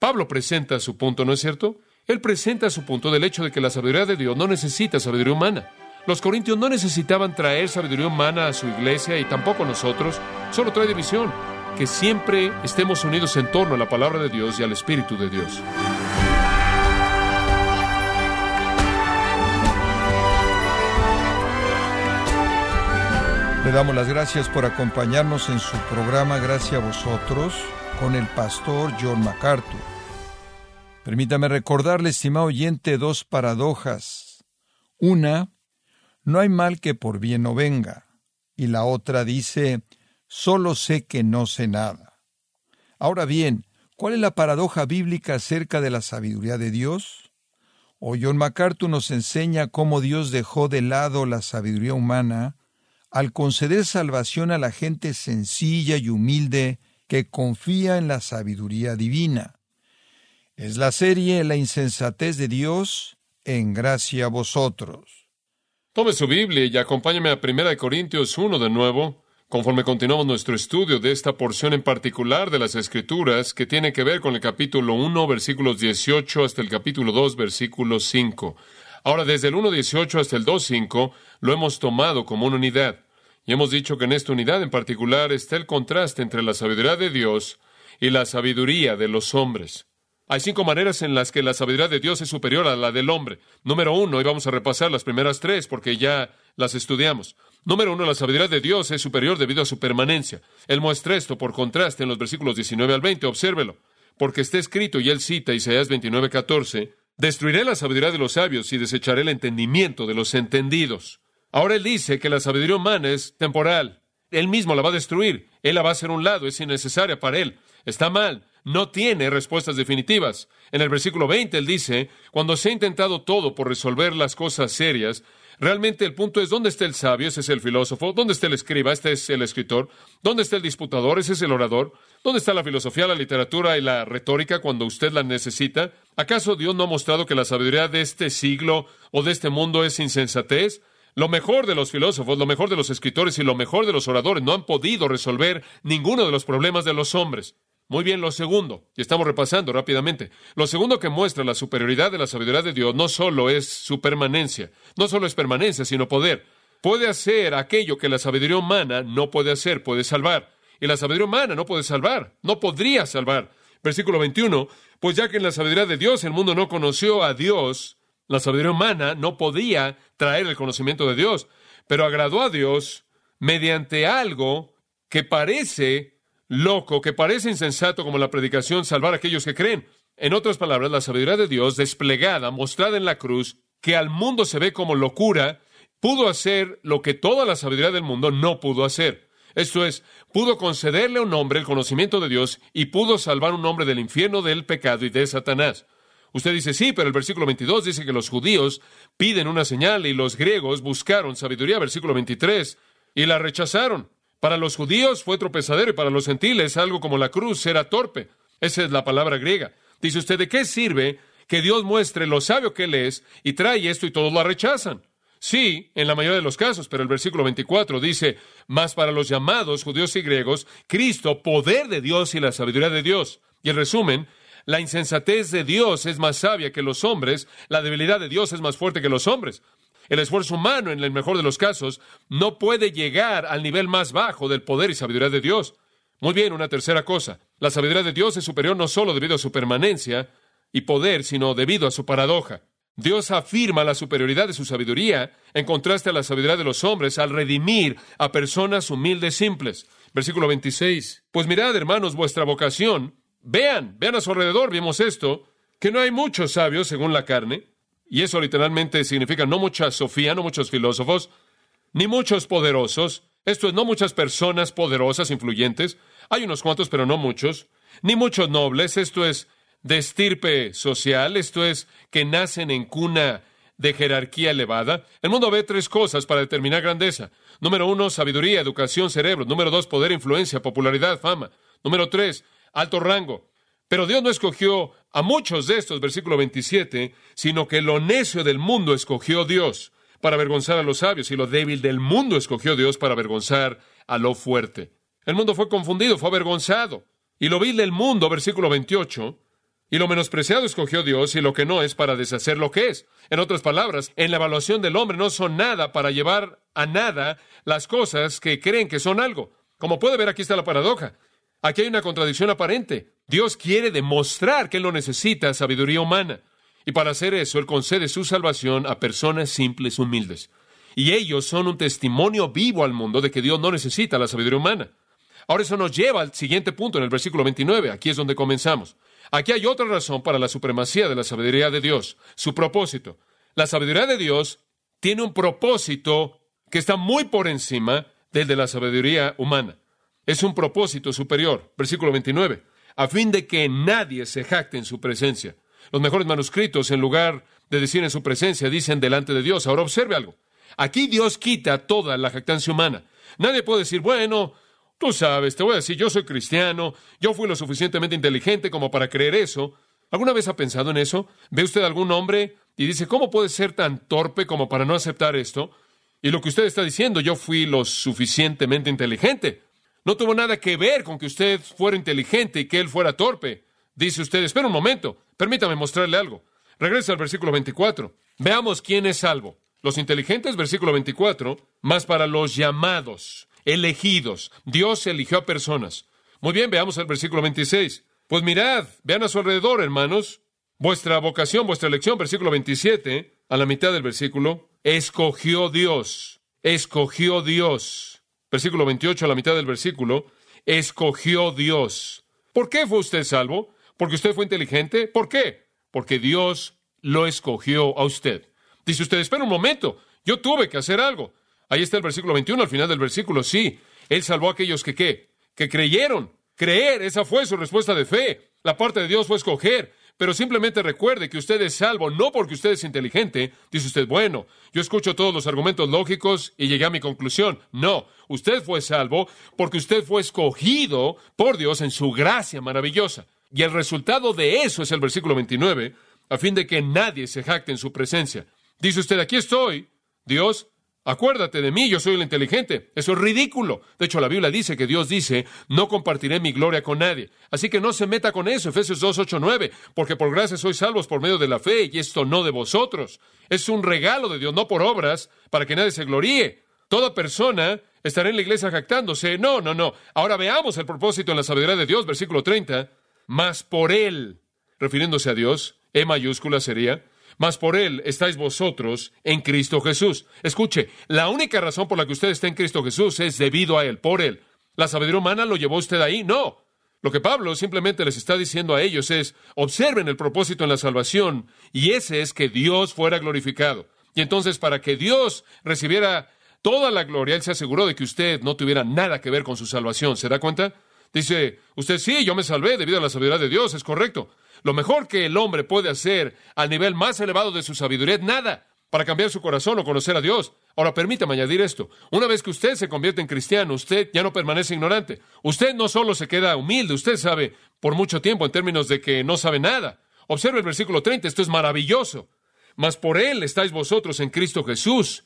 Pablo presenta su punto, ¿no es cierto? Él presenta su punto del hecho de que la sabiduría de Dios no necesita sabiduría humana. Los corintios no necesitaban traer sabiduría humana a su iglesia y tampoco nosotros, solo trae división, que siempre estemos unidos en torno a la palabra de Dios y al Espíritu de Dios. Le damos las gracias por acompañarnos en su programa Gracias a vosotros con el pastor John MacArthur. Permítame recordarle, estimado oyente, dos paradojas. Una, no hay mal que por bien no venga. Y la otra dice, solo sé que no sé nada. Ahora bien, ¿cuál es la paradoja bíblica acerca de la sabiduría de Dios? O John MacArthur nos enseña cómo Dios dejó de lado la sabiduría humana al conceder salvación a la gente sencilla y humilde que confía en la sabiduría divina. Es la serie La insensatez de Dios en gracia a vosotros. Tome su Biblia y acompáñame a 1 Corintios 1 de nuevo, conforme continuamos nuestro estudio de esta porción en particular de las Escrituras que tiene que ver con el capítulo 1, versículos 18 hasta el capítulo 2, versículo 5. Ahora, desde el 1.18 hasta el 2.5 lo hemos tomado como una unidad. Y hemos dicho que en esta unidad en particular está el contraste entre la sabiduría de Dios y la sabiduría de los hombres. Hay cinco maneras en las que la sabiduría de Dios es superior a la del hombre. Número uno, y vamos a repasar las primeras tres porque ya las estudiamos. Número uno, la sabiduría de Dios es superior debido a su permanencia. Él muestra esto por contraste en los versículos 19 al 20. Obsérvelo. Porque está escrito, y él cita Isaías 29, 14, Destruiré la sabiduría de los sabios y desecharé el entendimiento de los entendidos. Ahora él dice que la sabiduría humana es temporal. Él mismo la va a destruir. Él la va a hacer un lado. Es innecesaria para él. Está mal. No tiene respuestas definitivas. En el versículo 20 él dice, cuando se ha intentado todo por resolver las cosas serias, realmente el punto es dónde está el sabio, ese es el filósofo, dónde está el escriba, este es el escritor, dónde está el disputador, ese es el orador, dónde está la filosofía, la literatura y la retórica cuando usted la necesita. ¿Acaso Dios no ha mostrado que la sabiduría de este siglo o de este mundo es insensatez? Lo mejor de los filósofos, lo mejor de los escritores y lo mejor de los oradores no han podido resolver ninguno de los problemas de los hombres. Muy bien, lo segundo, y estamos repasando rápidamente, lo segundo que muestra la superioridad de la sabiduría de Dios no solo es su permanencia, no solo es permanencia, sino poder. Puede hacer aquello que la sabiduría humana no puede hacer, puede salvar. Y la sabiduría humana no puede salvar, no podría salvar. Versículo 21, pues ya que en la sabiduría de Dios el mundo no conoció a Dios, la sabiduría humana no podía traer el conocimiento de Dios, pero agradó a Dios mediante algo que parece loco, que parece insensato como la predicación, salvar a aquellos que creen. En otras palabras, la sabiduría de Dios desplegada, mostrada en la cruz, que al mundo se ve como locura, pudo hacer lo que toda la sabiduría del mundo no pudo hacer. Esto es, pudo concederle a un hombre el conocimiento de Dios y pudo salvar a un hombre del infierno, del pecado y de Satanás. Usted dice, sí, pero el versículo 22 dice que los judíos piden una señal y los griegos buscaron sabiduría, versículo 23, y la rechazaron. Para los judíos fue tropezadero y para los gentiles algo como la cruz era torpe. Esa es la palabra griega. Dice usted, ¿de qué sirve que Dios muestre lo sabio que Él es y trae esto y todos la rechazan? Sí, en la mayoría de los casos, pero el versículo 24 dice, más para los llamados judíos y griegos, Cristo, poder de Dios y la sabiduría de Dios. Y el resumen, la insensatez de Dios es más sabia que los hombres, la debilidad de Dios es más fuerte que los hombres. El esfuerzo humano, en el mejor de los casos, no puede llegar al nivel más bajo del poder y sabiduría de Dios. Muy bien, una tercera cosa. La sabiduría de Dios es superior no solo debido a su permanencia y poder, sino debido a su paradoja. Dios afirma la superioridad de su sabiduría en contraste a la sabiduría de los hombres al redimir a personas humildes simples. Versículo 26. Pues mirad, hermanos, vuestra vocación Vean, vean a su alrededor, vimos esto, que no hay muchos sabios según la carne, y eso literalmente significa no mucha sofía, no muchos filósofos, ni muchos poderosos, esto es, no muchas personas poderosas, influyentes, hay unos cuantos, pero no muchos, ni muchos nobles, esto es, de estirpe social, esto es, que nacen en cuna de jerarquía elevada. El mundo ve tres cosas para determinar grandeza. Número uno, sabiduría, educación, cerebro. Número dos, poder, influencia, popularidad, fama. Número tres, alto rango. Pero Dios no escogió a muchos de estos, versículo 27, sino que lo necio del mundo escogió Dios para avergonzar a los sabios y lo débil del mundo escogió Dios para avergonzar a lo fuerte. El mundo fue confundido, fue avergonzado. Y lo vil del mundo, versículo 28, Y lo menospreciado escogió Dios y lo que no es para deshacer lo que es. En otras palabras, en la evaluación del hombre no son nada para llevar a nada las cosas que creen que son algo. Como puede ver, aquí está la paradoja. Aquí hay una contradicción aparente. Dios quiere demostrar que Él no necesita sabiduría humana. Y para hacer eso, Él concede su salvación a personas simples, humildes. Y ellos son un testimonio vivo al mundo de que Dios no necesita la sabiduría humana. Ahora eso nos lleva al siguiente punto en el versículo 29. Aquí es donde comenzamos. Aquí hay otra razón para la supremacía de la sabiduría de Dios, su propósito. La sabiduría de Dios tiene un propósito que está muy por encima del de la sabiduría humana. Es un propósito superior. Versículo 29. A fin de que nadie se jacte en su presencia. Los mejores manuscritos, en lugar de decir en su presencia, dicen delante de Dios. Ahora observe algo. Aquí Dios quita toda la jactancia humana. Nadie puede decir, bueno, tú sabes, te voy a decir, yo soy cristiano, yo fui lo suficientemente inteligente como para creer eso. ¿Alguna vez ha pensado en eso? ¿Ve usted algún hombre y dice, ¿cómo puede ser tan torpe como para no aceptar esto? Y lo que usted está diciendo, yo fui lo suficientemente inteligente. No tuvo nada que ver con que usted fuera inteligente y que él fuera torpe. Dice usted, espera un momento, permítame mostrarle algo. Regresa al versículo 24. Veamos quién es salvo. Los inteligentes, versículo 24, más para los llamados, elegidos. Dios eligió a personas. Muy bien, veamos el versículo 26. Pues mirad, vean a su alrededor, hermanos. Vuestra vocación, vuestra elección, versículo 27, a la mitad del versículo, escogió Dios, escogió Dios. Versículo 28, a la mitad del versículo, escogió Dios. ¿Por qué fue usted salvo? ¿Porque usted fue inteligente? ¿Por qué? Porque Dios lo escogió a usted. Dice usted, espera un momento, yo tuve que hacer algo. Ahí está el versículo 21, al final del versículo, sí. Él salvó a aquellos que qué? Que creyeron. Creer, esa fue su respuesta de fe. La parte de Dios fue escoger. Pero simplemente recuerde que usted es salvo no porque usted es inteligente. Dice usted, bueno, yo escucho todos los argumentos lógicos y llegué a mi conclusión. No, usted fue salvo porque usted fue escogido por Dios en su gracia maravillosa. Y el resultado de eso es el versículo 29, a fin de que nadie se jacte en su presencia. Dice usted, aquí estoy, Dios, acuérdate de mí, yo soy el inteligente. Eso es ridículo. De hecho, la Biblia dice que Dios dice, no compartiré mi gloria con nadie. Así que no se meta con eso, Efesios 2, 8, 9, porque por gracia sois salvos por medio de la fe, y esto no de vosotros. Es un regalo de Dios, no por obras, para que nadie se gloríe. Toda persona estará en la iglesia jactándose. No, no, no. Ahora veamos el propósito en la sabiduría de Dios, versículo 30. Mas por Él, refiriéndose a Dios, E mayúscula sería, mas por Él estáis vosotros en Cristo Jesús. Escuche, la única razón por la que usted está en Cristo Jesús es debido a Él, por Él. ¿La sabiduría humana lo llevó usted ahí? No. Lo que Pablo simplemente les está diciendo a ellos es, observen el propósito en la salvación, y ese es que Dios fuera glorificado. Y entonces, para que Dios recibiera toda la gloria, Él se aseguró de que usted no tuviera nada que ver con su salvación. ¿Se da cuenta? Dice, usted sí, yo me salvé debido a la sabiduría de Dios, es correcto. Lo mejor que el hombre puede hacer al nivel más elevado de su sabiduría es nada para cambiar su corazón o conocer a Dios. Ahora permítame añadir esto. Una vez que usted se convierte en cristiano, usted ya no permanece ignorante. Usted no solo se queda humilde, usted sabe por mucho tiempo en términos de que no sabe nada. Observe el versículo 30, esto es maravilloso. Mas por él estáis vosotros en Cristo Jesús,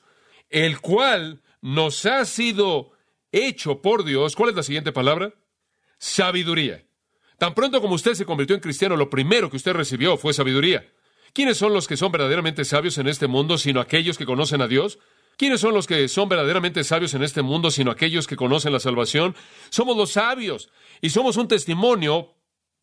el cual nos ha sido hecho por Dios. ¿Cuál es la siguiente palabra? Sabiduría. Tan pronto como usted se convirtió en cristiano, lo primero que usted recibió fue sabiduría. ¿Quiénes son los que son verdaderamente sabios en este mundo sino aquellos que conocen a Dios? ¿Quiénes son los que son verdaderamente sabios en este mundo sino aquellos que conocen la salvación? Somos los sabios y somos un testimonio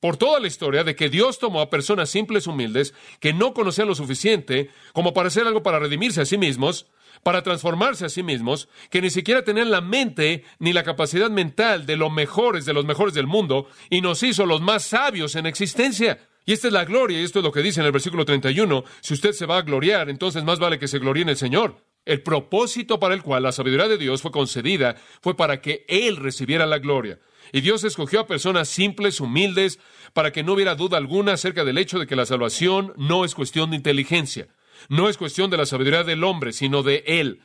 por toda la historia de que Dios tomó a personas simples, humildes, que no conocían lo suficiente como para hacer algo para redimirse a sí mismos, para transformarse a sí mismos, que ni siquiera tenían la mente ni la capacidad mental de los mejores de los mejores del mundo, y nos hizo los más sabios en existencia. Y esta es la gloria, y esto es lo que dice en el versículo 31, si usted se va a gloriar, entonces más vale que se gloríe en el Señor. El propósito para el cual la sabiduría de Dios fue concedida fue para que Él recibiera la gloria. Y Dios escogió a personas simples, humildes, para que no hubiera duda alguna acerca del hecho de que la salvación no es cuestión de inteligencia. No es cuestión de la sabiduría del hombre, sino de Él.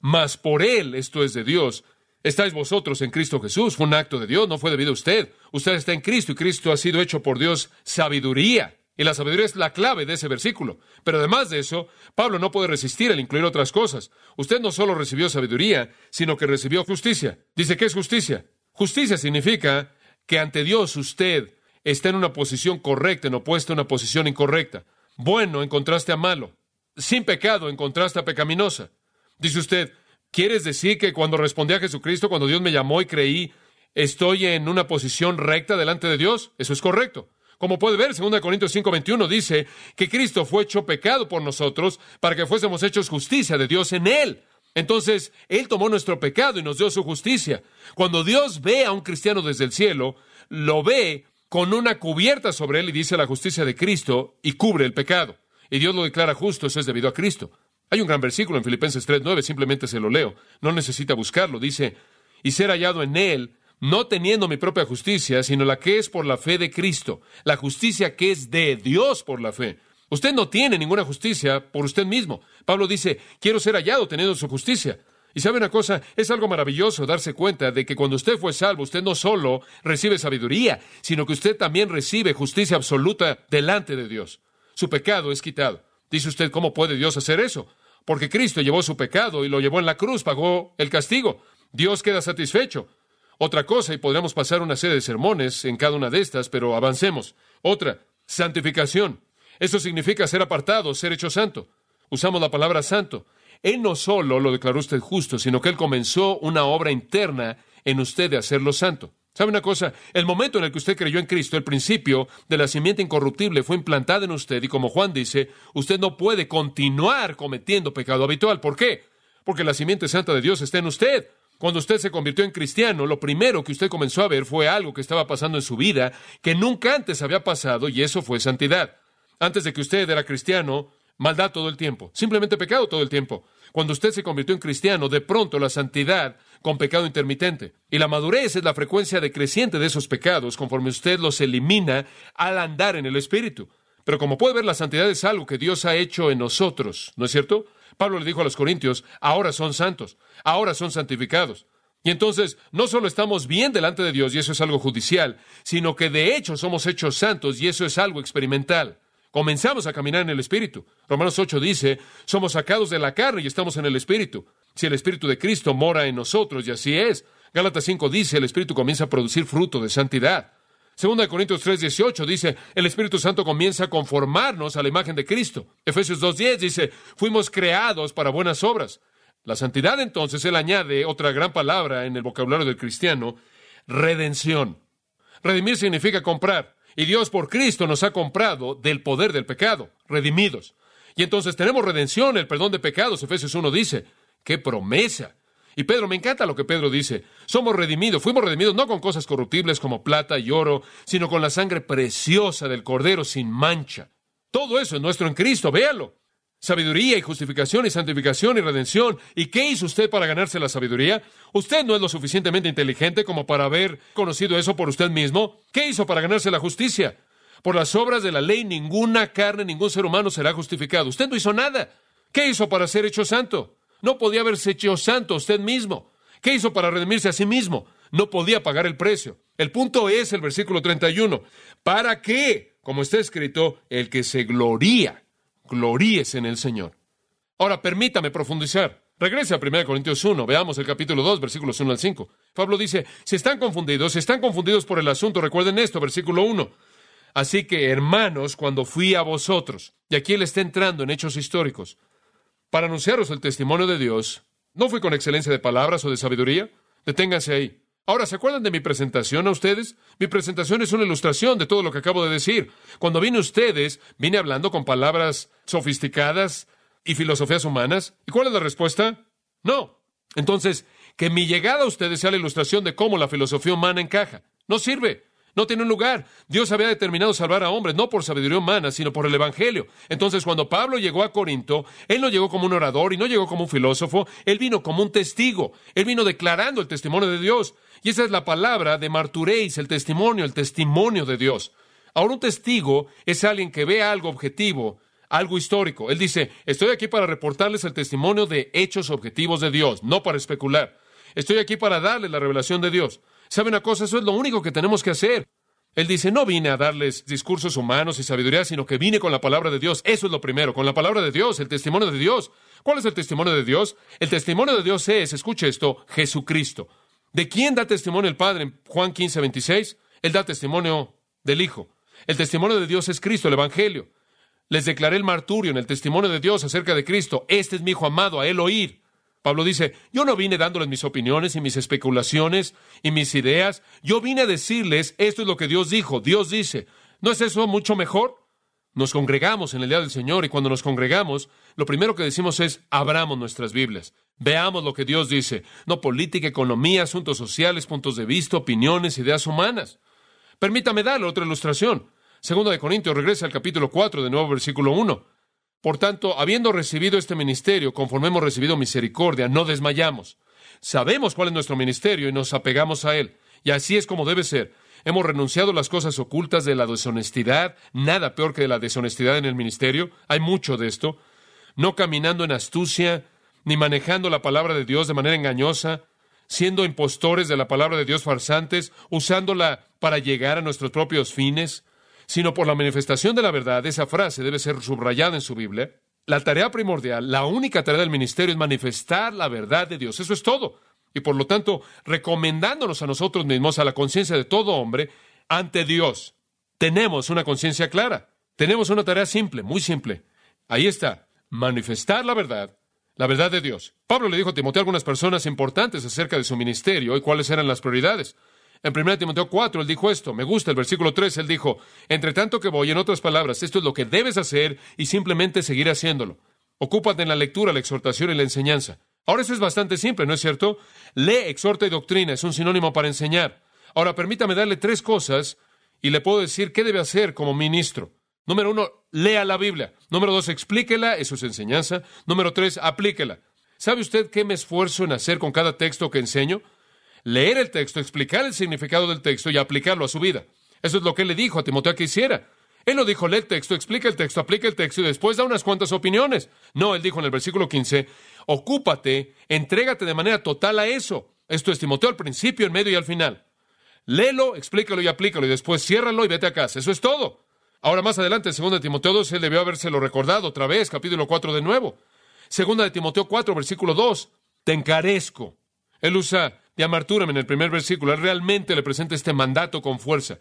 Mas por Él, esto es de Dios, estáis vosotros en Cristo Jesús. Fue un acto de Dios, no fue debido a usted. Usted está en Cristo y Cristo ha sido hecho por Dios sabiduría. Y la sabiduría es la clave de ese versículo. Pero además de eso, Pablo no puede resistir al incluir otras cosas. Usted no solo recibió sabiduría, sino que recibió justicia. Dice, ¿qué es justicia? Justicia significa que ante Dios usted está en una posición correcta, en opuesta a una posición incorrecta. Bueno en contraste a malo. Sin pecado en contraste a pecaminosa. Dice usted, ¿quieres decir que cuando respondí a Jesucristo, cuando Dios me llamó y creí, estoy en una posición recta delante de Dios? Eso es correcto. Como puede ver, 2 Corintios 5:21 dice que Cristo fue hecho pecado por nosotros para que fuésemos hechos justicia de Dios en Él. Entonces, Él tomó nuestro pecado y nos dio su justicia. Cuando Dios ve a un cristiano desde el cielo, lo ve con una cubierta sobre él y dice la justicia de Cristo y cubre el pecado. Y Dios lo declara justo, eso es debido a Cristo. Hay un gran versículo en Filipenses 3:9, simplemente se lo leo, no necesita buscarlo, dice, y ser hallado en Él, no teniendo mi propia justicia, sino la que es por la fe de Cristo, la justicia que es de Dios por la fe. Usted no tiene ninguna justicia por usted mismo. Pablo dice, quiero ser hallado teniendo su justicia. Y sabe una cosa, es algo maravilloso darse cuenta de que cuando usted fue salvo, usted no solo recibe sabiduría, sino que usted también recibe justicia absoluta delante de Dios. Su pecado es quitado. Dice usted, ¿cómo puede Dios hacer eso? Porque Cristo llevó su pecado y lo llevó en la cruz, pagó el castigo. Dios queda satisfecho. Otra cosa, y podríamos pasar una serie de sermones en cada una de estas, pero avancemos. Otra, santificación. Eso significa ser apartado, ser hecho santo. Usamos la palabra santo. Él no solo lo declaró usted justo, sino que Él comenzó una obra interna en usted de hacerlo santo. ¿Sabe una cosa? El momento en el que usted creyó en Cristo, el principio de la simiente incorruptible fue implantado en usted y como Juan dice, usted no puede continuar cometiendo pecado habitual. ¿Por qué? Porque la simiente santa de Dios está en usted. Cuando usted se convirtió en cristiano, lo primero que usted comenzó a ver fue algo que estaba pasando en su vida que nunca antes había pasado y eso fue santidad. Antes de que usted era cristiano, maldad todo el tiempo, simplemente pecado todo el tiempo. Cuando usted se convirtió en cristiano, de pronto la santidad con pecado intermitente. Y la madurez es la frecuencia decreciente de esos pecados conforme usted los elimina al andar en el Espíritu. Pero como puede ver, la santidad es algo que Dios ha hecho en nosotros, ¿no es cierto? Pablo le dijo a los Corintios, ahora son santos, ahora son santificados. Y entonces no solo estamos bien delante de Dios, y eso es algo judicial, sino que de hecho somos hechos santos, y eso es algo experimental. Comenzamos a caminar en el Espíritu. Romanos 8 dice, somos sacados de la carne y estamos en el Espíritu. Si el Espíritu de Cristo mora en nosotros, y así es. Gálatas 5 dice, el Espíritu comienza a producir fruto de santidad. Segunda de Corintios 3, 18 dice, el Espíritu Santo comienza a conformarnos a la imagen de Cristo. Efesios 2, 10 dice, fuimos creados para buenas obras. La santidad entonces, él añade otra gran palabra en el vocabulario del cristiano, redención. Redimir significa comprar. Y Dios por Cristo nos ha comprado del poder del pecado, redimidos. Y entonces tenemos redención, el perdón de pecados. Efesios 1 dice, ¡qué promesa! Y Pedro, me encanta lo que Pedro dice. Somos redimidos, fuimos redimidos no con cosas corruptibles como plata y oro, sino con la sangre preciosa del Cordero sin mancha. Todo eso es nuestro en Cristo, véalo sabiduría y justificación y santificación y redención. ¿Y qué hizo usted para ganarse la sabiduría? ¿Usted no es lo suficientemente inteligente como para haber conocido eso por usted mismo? ¿Qué hizo para ganarse la justicia? Por las obras de la ley ninguna carne, ningún ser humano será justificado. Usted no hizo nada. ¿Qué hizo para ser hecho santo? No podía haberse hecho santo usted mismo. ¿Qué hizo para redimirse a sí mismo? No podía pagar el precio. El punto es el versículo 31. ¿Para qué? Como está escrito, el que se gloría gloríes en el Señor. Ahora, permítame profundizar. Regrese a 1 Corintios 1, veamos el capítulo 2, versículos 1 al 5. Pablo dice, si están confundidos, si están confundidos por el asunto, recuerden esto, versículo 1. Así que, hermanos, cuando fui a vosotros, y aquí él está entrando en hechos históricos, para anunciaros el testimonio de Dios, no fui con excelencia de palabras o de sabiduría. Deténganse ahí. Ahora, ¿se acuerdan de mi presentación a ustedes? Mi presentación es una ilustración de todo lo que acabo de decir. Cuando vine a ustedes, vine hablando con palabras sofisticadas y filosofías humanas. ¿Y cuál es la respuesta? No. Entonces, que mi llegada a ustedes sea la ilustración de cómo la filosofía humana encaja. No sirve. No tiene un lugar. Dios había determinado salvar a hombres, no por sabiduría humana, sino por el Evangelio. Entonces, cuando Pablo llegó a Corinto, él no llegó como un orador y no llegó como un filósofo, él vino como un testigo. Él vino declarando el testimonio de Dios. Y esa es la palabra de marturéis, el testimonio, el testimonio de Dios. Ahora, un testigo es alguien que ve algo objetivo, algo histórico. Él dice, estoy aquí para reportarles el testimonio de hechos objetivos de Dios, no para especular. Estoy aquí para darles la revelación de Dios. ¿Sabe una cosa? Eso es lo único que tenemos que hacer. Él dice, no vine a darles discursos humanos y sabiduría, sino que vine con la palabra de Dios. Eso es lo primero, con la palabra de Dios, el testimonio de Dios. ¿Cuál es el testimonio de Dios? El testimonio de Dios es, escuche esto, Jesucristo. ¿De quién da testimonio el Padre en Juan 15, 26? Él da testimonio del Hijo. El testimonio de Dios es Cristo, el Evangelio. Les declaré el marturio en el testimonio de Dios acerca de Cristo. Este es mi Hijo amado, a él oír. Pablo dice, yo no vine dándoles mis opiniones y mis especulaciones y mis ideas. Yo vine a decirles, esto es lo que Dios dijo. Dios dice, ¿no es eso mucho mejor? Nos congregamos en el día del Señor y cuando nos congregamos, lo primero que decimos es, abramos nuestras Biblias. Veamos lo que Dios dice. No política, economía, asuntos sociales, puntos de vista, opiniones, ideas humanas. Permítame darle otra ilustración. Segundo de Corintios regresa al capítulo 4, de nuevo versículo 1. Por tanto, habiendo recibido este ministerio, conforme hemos recibido misericordia, no desmayamos. Sabemos cuál es nuestro ministerio y nos apegamos a él. Y así es como debe ser. Hemos renunciado a las cosas ocultas de la deshonestidad, nada peor que de la deshonestidad en el ministerio. Hay mucho de esto. No caminando en astucia, ni manejando la palabra de Dios de manera engañosa, siendo impostores de la palabra de Dios farsantes, usándola para llegar a nuestros propios fines sino por la manifestación de la verdad. Esa frase debe ser subrayada en su Biblia. La tarea primordial, la única tarea del ministerio es manifestar la verdad de Dios. Eso es todo. Y por lo tanto, recomendándonos a nosotros mismos, a la conciencia de todo hombre, ante Dios. Tenemos una conciencia clara. Tenemos una tarea simple, muy simple. Ahí está, manifestar la verdad, la verdad de Dios. Pablo le dijo a Timoteo algunas personas importantes acerca de su ministerio y cuáles eran las prioridades. En 1 Timoteo 4, él dijo esto. Me gusta el versículo 3, él dijo, entre tanto que voy, en otras palabras, esto es lo que debes hacer y simplemente seguir haciéndolo. Ocúpate en la lectura, la exhortación y la enseñanza. Ahora eso es bastante simple, ¿no es cierto? Lee, exhorta y doctrina, es un sinónimo para enseñar. Ahora permítame darle tres cosas y le puedo decir qué debe hacer como ministro. Número uno, lea la Biblia. Número dos, explíquela, eso es enseñanza. Número tres, aplíquela. ¿Sabe usted qué me esfuerzo en hacer con cada texto que enseño? Leer el texto, explicar el significado del texto y aplicarlo a su vida. Eso es lo que él le dijo a Timoteo que hiciera. Él no dijo, lee el texto, explica el texto, aplica el texto y después da unas cuantas opiniones. No, él dijo en el versículo 15, ocúpate, entrégate de manera total a eso. Esto es Timoteo al principio, en medio y al final. Léelo, explícalo y aplícalo y después ciérralo y vete a casa. Eso es todo. Ahora más adelante, en 2 Timoteo 2, él debió habérselo recordado otra vez, capítulo 4 de nuevo. Segunda de Timoteo 4, versículo 2, te encarezco. Él usa de amartúrame en el primer versículo. Él realmente le presenta este mandato con fuerza.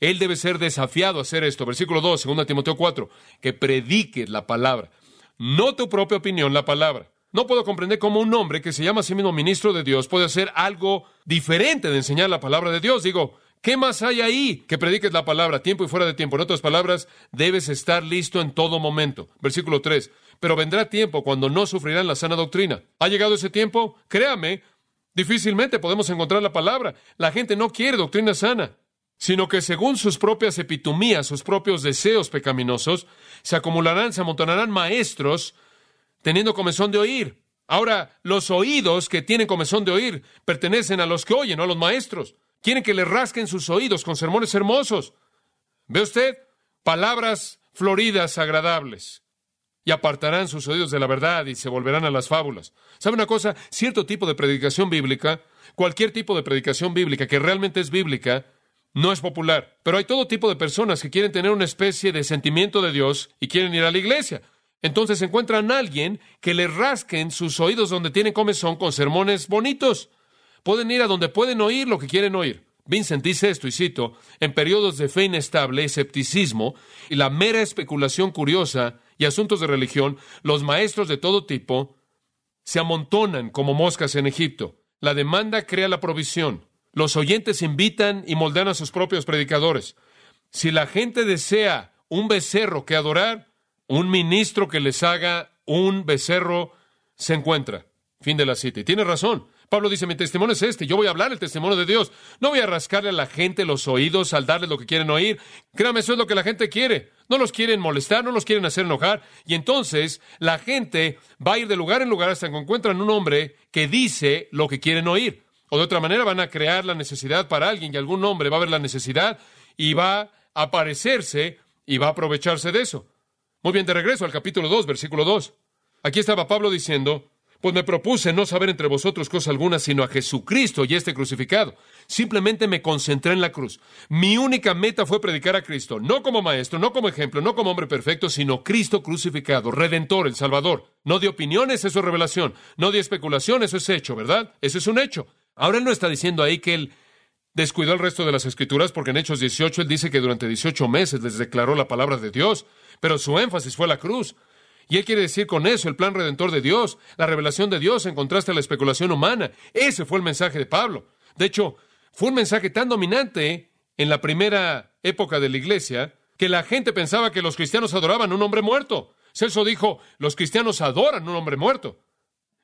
Él debe ser desafiado a hacer esto. Versículo 2, 2 Timoteo 4, que predique la palabra. No tu propia opinión, la palabra. No puedo comprender cómo un hombre que se llama a sí mismo ministro de Dios puede hacer algo diferente de enseñar la palabra de Dios. Digo, ¿qué más hay ahí que prediques la palabra, tiempo y fuera de tiempo? En otras palabras, debes estar listo en todo momento. Versículo 3. Pero vendrá tiempo cuando no sufrirán la sana doctrina. ¿Ha llegado ese tiempo? Créame, Difícilmente podemos encontrar la palabra. La gente no quiere doctrina sana, sino que según sus propias epitomías, sus propios deseos pecaminosos, se acumularán, se amontonarán maestros teniendo comezón de oír. Ahora, los oídos que tienen comezón de oír pertenecen a los que oyen, no a los maestros. Quieren que le rasquen sus oídos con sermones hermosos. ¿Ve usted? Palabras floridas, agradables y apartarán sus oídos de la verdad y se volverán a las fábulas. ¿Sabe una cosa? Cierto tipo de predicación bíblica, cualquier tipo de predicación bíblica que realmente es bíblica, no es popular. Pero hay todo tipo de personas que quieren tener una especie de sentimiento de Dios y quieren ir a la iglesia. Entonces encuentran a alguien que le rasquen sus oídos donde tienen comezón con sermones bonitos. Pueden ir a donde pueden oír lo que quieren oír. Vincent dice esto, y cito, en periodos de fe inestable, escepticismo y la mera especulación curiosa y asuntos de religión, los maestros de todo tipo se amontonan como moscas en Egipto. La demanda crea la provisión. Los oyentes invitan y moldean a sus propios predicadores. Si la gente desea un becerro que adorar, un ministro que les haga un becerro se encuentra. Fin de la cita. Y tiene razón. Pablo dice, mi testimonio es este, yo voy a hablar el testimonio de Dios. No voy a rascarle a la gente los oídos al darles lo que quieren oír. Créame, eso es lo que la gente quiere. No los quieren molestar, no los quieren hacer enojar. Y entonces la gente va a ir de lugar en lugar hasta que encuentran un hombre que dice lo que quieren oír. O de otra manera van a crear la necesidad para alguien y algún hombre va a ver la necesidad y va a aparecerse y va a aprovecharse de eso. Muy bien, de regreso al capítulo 2, versículo 2. Aquí estaba Pablo diciendo, pues me propuse no saber entre vosotros cosa alguna, sino a Jesucristo y este crucificado. Simplemente me concentré en la cruz. Mi única meta fue predicar a Cristo, no como maestro, no como ejemplo, no como hombre perfecto, sino Cristo crucificado, redentor, el Salvador. No de opiniones, eso es revelación. No de especulación, eso es hecho, ¿verdad? Eso es un hecho. Ahora él no está diciendo ahí que él descuidó el resto de las escrituras porque en Hechos 18 él dice que durante 18 meses les declaró la palabra de Dios, pero su énfasis fue la cruz. Y él quiere decir con eso el plan redentor de Dios, la revelación de Dios en contraste a la especulación humana. Ese fue el mensaje de Pablo. De hecho, fue un mensaje tan dominante en la primera época de la iglesia que la gente pensaba que los cristianos adoraban a un hombre muerto. Celso dijo, los cristianos adoran a un hombre muerto.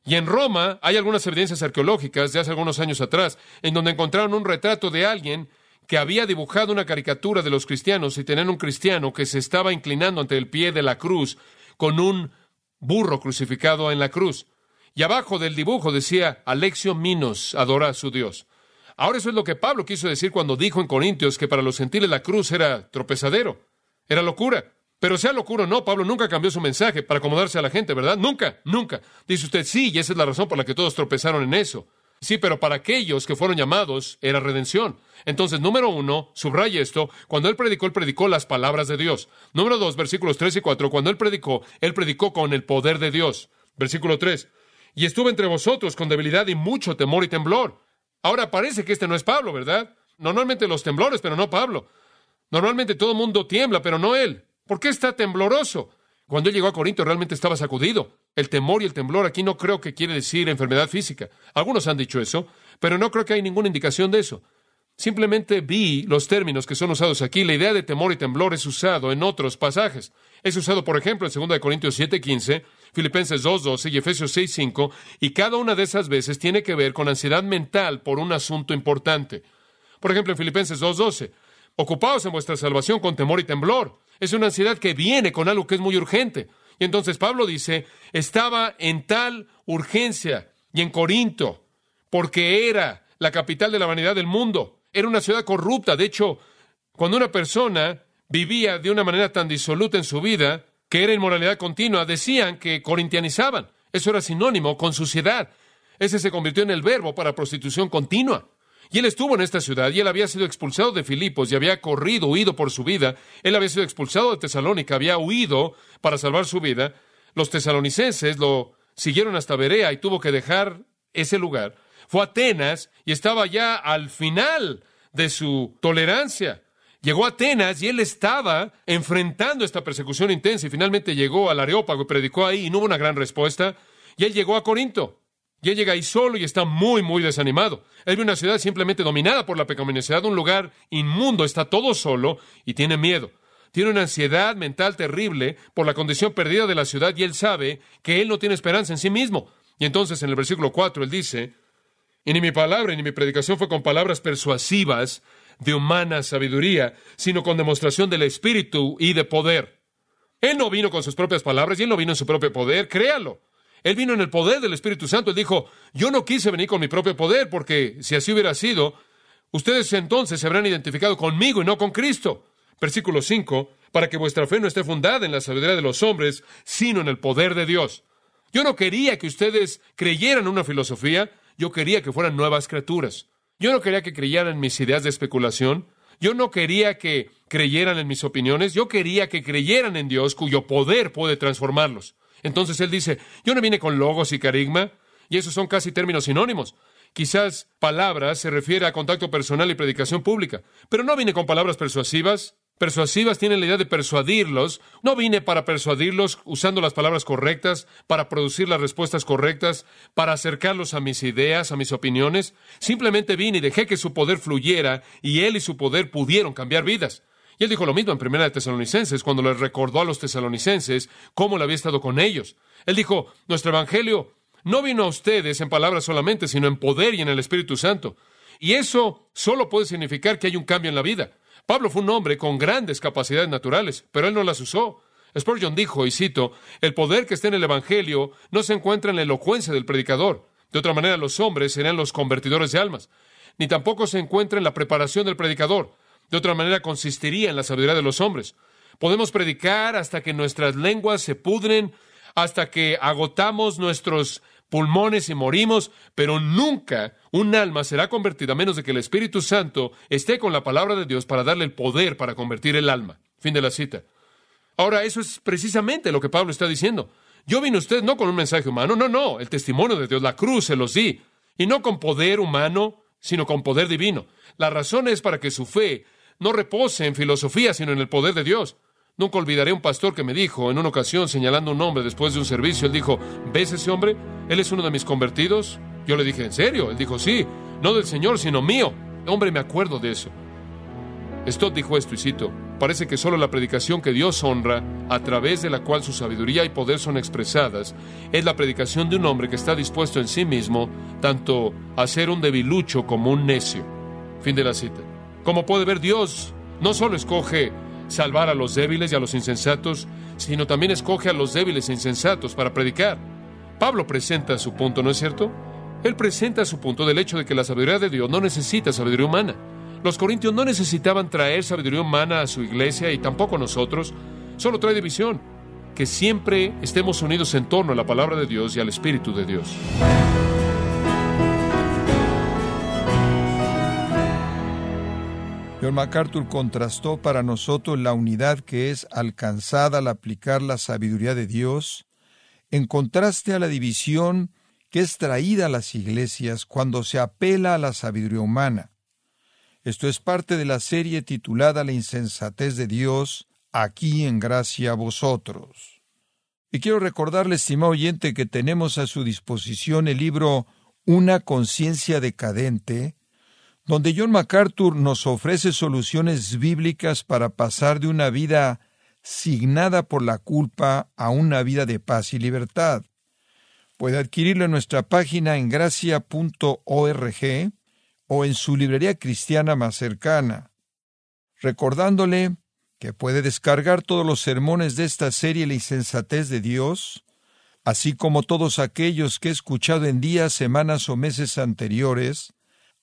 Y en Roma hay algunas evidencias arqueológicas de hace algunos años atrás, en donde encontraron un retrato de alguien que había dibujado una caricatura de los cristianos y tenían un cristiano que se estaba inclinando ante el pie de la cruz con un burro crucificado en la cruz. Y abajo del dibujo decía, Alexio Minos adora a su Dios. Ahora eso es lo que Pablo quiso decir cuando dijo en Corintios que para los gentiles la cruz era tropezadero, era locura. Pero sea locura o no, Pablo nunca cambió su mensaje para acomodarse a la gente, ¿verdad? Nunca, nunca. Dice usted, sí, y esa es la razón por la que todos tropezaron en eso. Sí, pero para aquellos que fueron llamados era redención. Entonces, número uno, subraya esto, cuando él predicó, él predicó las palabras de Dios. Número dos, versículos tres y cuatro, cuando él predicó, él predicó con el poder de Dios. Versículo tres, y estuve entre vosotros con debilidad y mucho temor y temblor. Ahora parece que este no es Pablo, ¿verdad? Normalmente los temblores, pero no Pablo. Normalmente todo el mundo tiembla, pero no él. ¿Por qué está tembloroso? Cuando él llegó a Corinto realmente estaba sacudido. El temor y el temblor aquí no creo que quiere decir enfermedad física. Algunos han dicho eso, pero no creo que hay ninguna indicación de eso. Simplemente vi los términos que son usados aquí. La idea de temor y temblor es usado en otros pasajes. Es usado, por ejemplo, en 2 Corintios 7:15, Filipenses 2.12 y Efesios 6.5, y cada una de esas veces tiene que ver con ansiedad mental por un asunto importante. Por ejemplo, en Filipenses 2.12, ocupaos en vuestra salvación con temor y temblor. Es una ansiedad que viene con algo que es muy urgente. Y entonces Pablo dice, estaba en tal urgencia y en Corinto, porque era la capital de la vanidad del mundo. Era una ciudad corrupta. De hecho, cuando una persona vivía de una manera tan disoluta en su vida, que era inmoralidad continua, decían que corintianizaban. Eso era sinónimo con suciedad. Ese se convirtió en el verbo para prostitución continua. Y él estuvo en esta ciudad y él había sido expulsado de Filipos y había corrido, huido por su vida. Él había sido expulsado de Tesalónica, había huido para salvar su vida. Los tesalonicenses lo siguieron hasta Berea y tuvo que dejar ese lugar. Fue a Atenas y estaba ya al final de su tolerancia. Llegó a Atenas y él estaba enfrentando esta persecución intensa y finalmente llegó al Areópago y predicó ahí y no hubo una gran respuesta. Y él llegó a Corinto. Y él llega ahí solo y está muy, muy desanimado. Él ve una ciudad simplemente dominada por la pecaminosidad, un lugar inmundo, está todo solo y tiene miedo. Tiene una ansiedad mental terrible por la condición perdida de la ciudad y él sabe que él no tiene esperanza en sí mismo. Y entonces en el versículo 4 él dice, y ni mi palabra ni mi predicación fue con palabras persuasivas de humana sabiduría, sino con demostración del Espíritu y de poder. Él no vino con sus propias palabras y él no vino en su propio poder, créalo. Él vino en el poder del Espíritu Santo. Él dijo, yo no quise venir con mi propio poder, porque si así hubiera sido, ustedes entonces se habrán identificado conmigo y no con Cristo. Versículo 5, para que vuestra fe no esté fundada en la sabiduría de los hombres, sino en el poder de Dios. Yo no quería que ustedes creyeran una filosofía, yo quería que fueran nuevas criaturas. Yo no quería que creyeran en mis ideas de especulación. Yo no quería que creyeran en mis opiniones. Yo quería que creyeran en Dios cuyo poder puede transformarlos. Entonces él dice, yo no vine con logos y carisma, y esos son casi términos sinónimos. Quizás palabras se refiere a contacto personal y predicación pública, pero no vine con palabras persuasivas, persuasivas tienen la idea de persuadirlos. No vine para persuadirlos usando las palabras correctas, para producir las respuestas correctas, para acercarlos a mis ideas, a mis opiniones. Simplemente vine y dejé que su poder fluyera y él y su poder pudieron cambiar vidas. Y él dijo lo mismo en Primera de Tesalonicenses, cuando les recordó a los tesalonicenses cómo le había estado con ellos. Él dijo, nuestro Evangelio no vino a ustedes en palabras solamente, sino en poder y en el Espíritu Santo. Y eso solo puede significar que hay un cambio en la vida. Pablo fue un hombre con grandes capacidades naturales, pero él no las usó. Spurgeon dijo, y cito, el poder que está en el Evangelio no se encuentra en la elocuencia del predicador. De otra manera, los hombres serán los convertidores de almas. Ni tampoco se encuentra en la preparación del predicador. De otra manera, consistiría en la sabiduría de los hombres. Podemos predicar hasta que nuestras lenguas se pudren, hasta que agotamos nuestros pulmones y morimos, pero nunca un alma será convertida a menos de que el Espíritu Santo esté con la palabra de Dios para darle el poder para convertir el alma. Fin de la cita. Ahora, eso es precisamente lo que Pablo está diciendo. Yo vine usted no con un mensaje humano, no, no, el testimonio de Dios, la cruz se los di, y no con poder humano, sino con poder divino. La razón es para que su fe no repose en filosofía, sino en el poder de Dios. Nunca olvidaré un pastor que me dijo en una ocasión, señalando un hombre después de un servicio, él dijo, ¿ves ese hombre? Él es uno de mis convertidos. Yo le dije, ¿en serio? Él dijo, sí, no del Señor, sino mío. Hombre, me acuerdo de eso. Stott dijo esto, y cito, parece que solo la predicación que Dios honra, a través de la cual su sabiduría y poder son expresadas, es la predicación de un hombre que está dispuesto en sí mismo tanto a ser un debilucho como un necio. Fin de la cita. Como puede ver, Dios no solo escoge salvar a los débiles y a los insensatos, sino también escoge a los débiles e insensatos para predicar. Pablo presenta su punto, ¿no es cierto? Él presenta su punto del hecho de que la sabiduría de Dios no necesita sabiduría humana. Los corintios no necesitaban traer sabiduría humana a su iglesia y tampoco nosotros. Solo trae división. Que siempre estemos unidos en torno a la palabra de Dios y al Espíritu de Dios. John MacArthur contrastó para nosotros la unidad que es alcanzada al aplicar la sabiduría de Dios en contraste a la división que es traída a las iglesias cuando se apela a la sabiduría humana. Esto es parte de la serie titulada La insensatez de Dios, aquí en gracia a vosotros. Y quiero recordarle, estimado oyente, que tenemos a su disposición el libro Una conciencia decadente, donde John MacArthur nos ofrece soluciones bíblicas para pasar de una vida signada por la culpa a una vida de paz y libertad. Puede adquirirlo en nuestra página en gracia.org o en su librería cristiana más cercana, recordándole que puede descargar todos los sermones de esta serie La insensatez de Dios, así como todos aquellos que he escuchado en días, semanas o meses anteriores,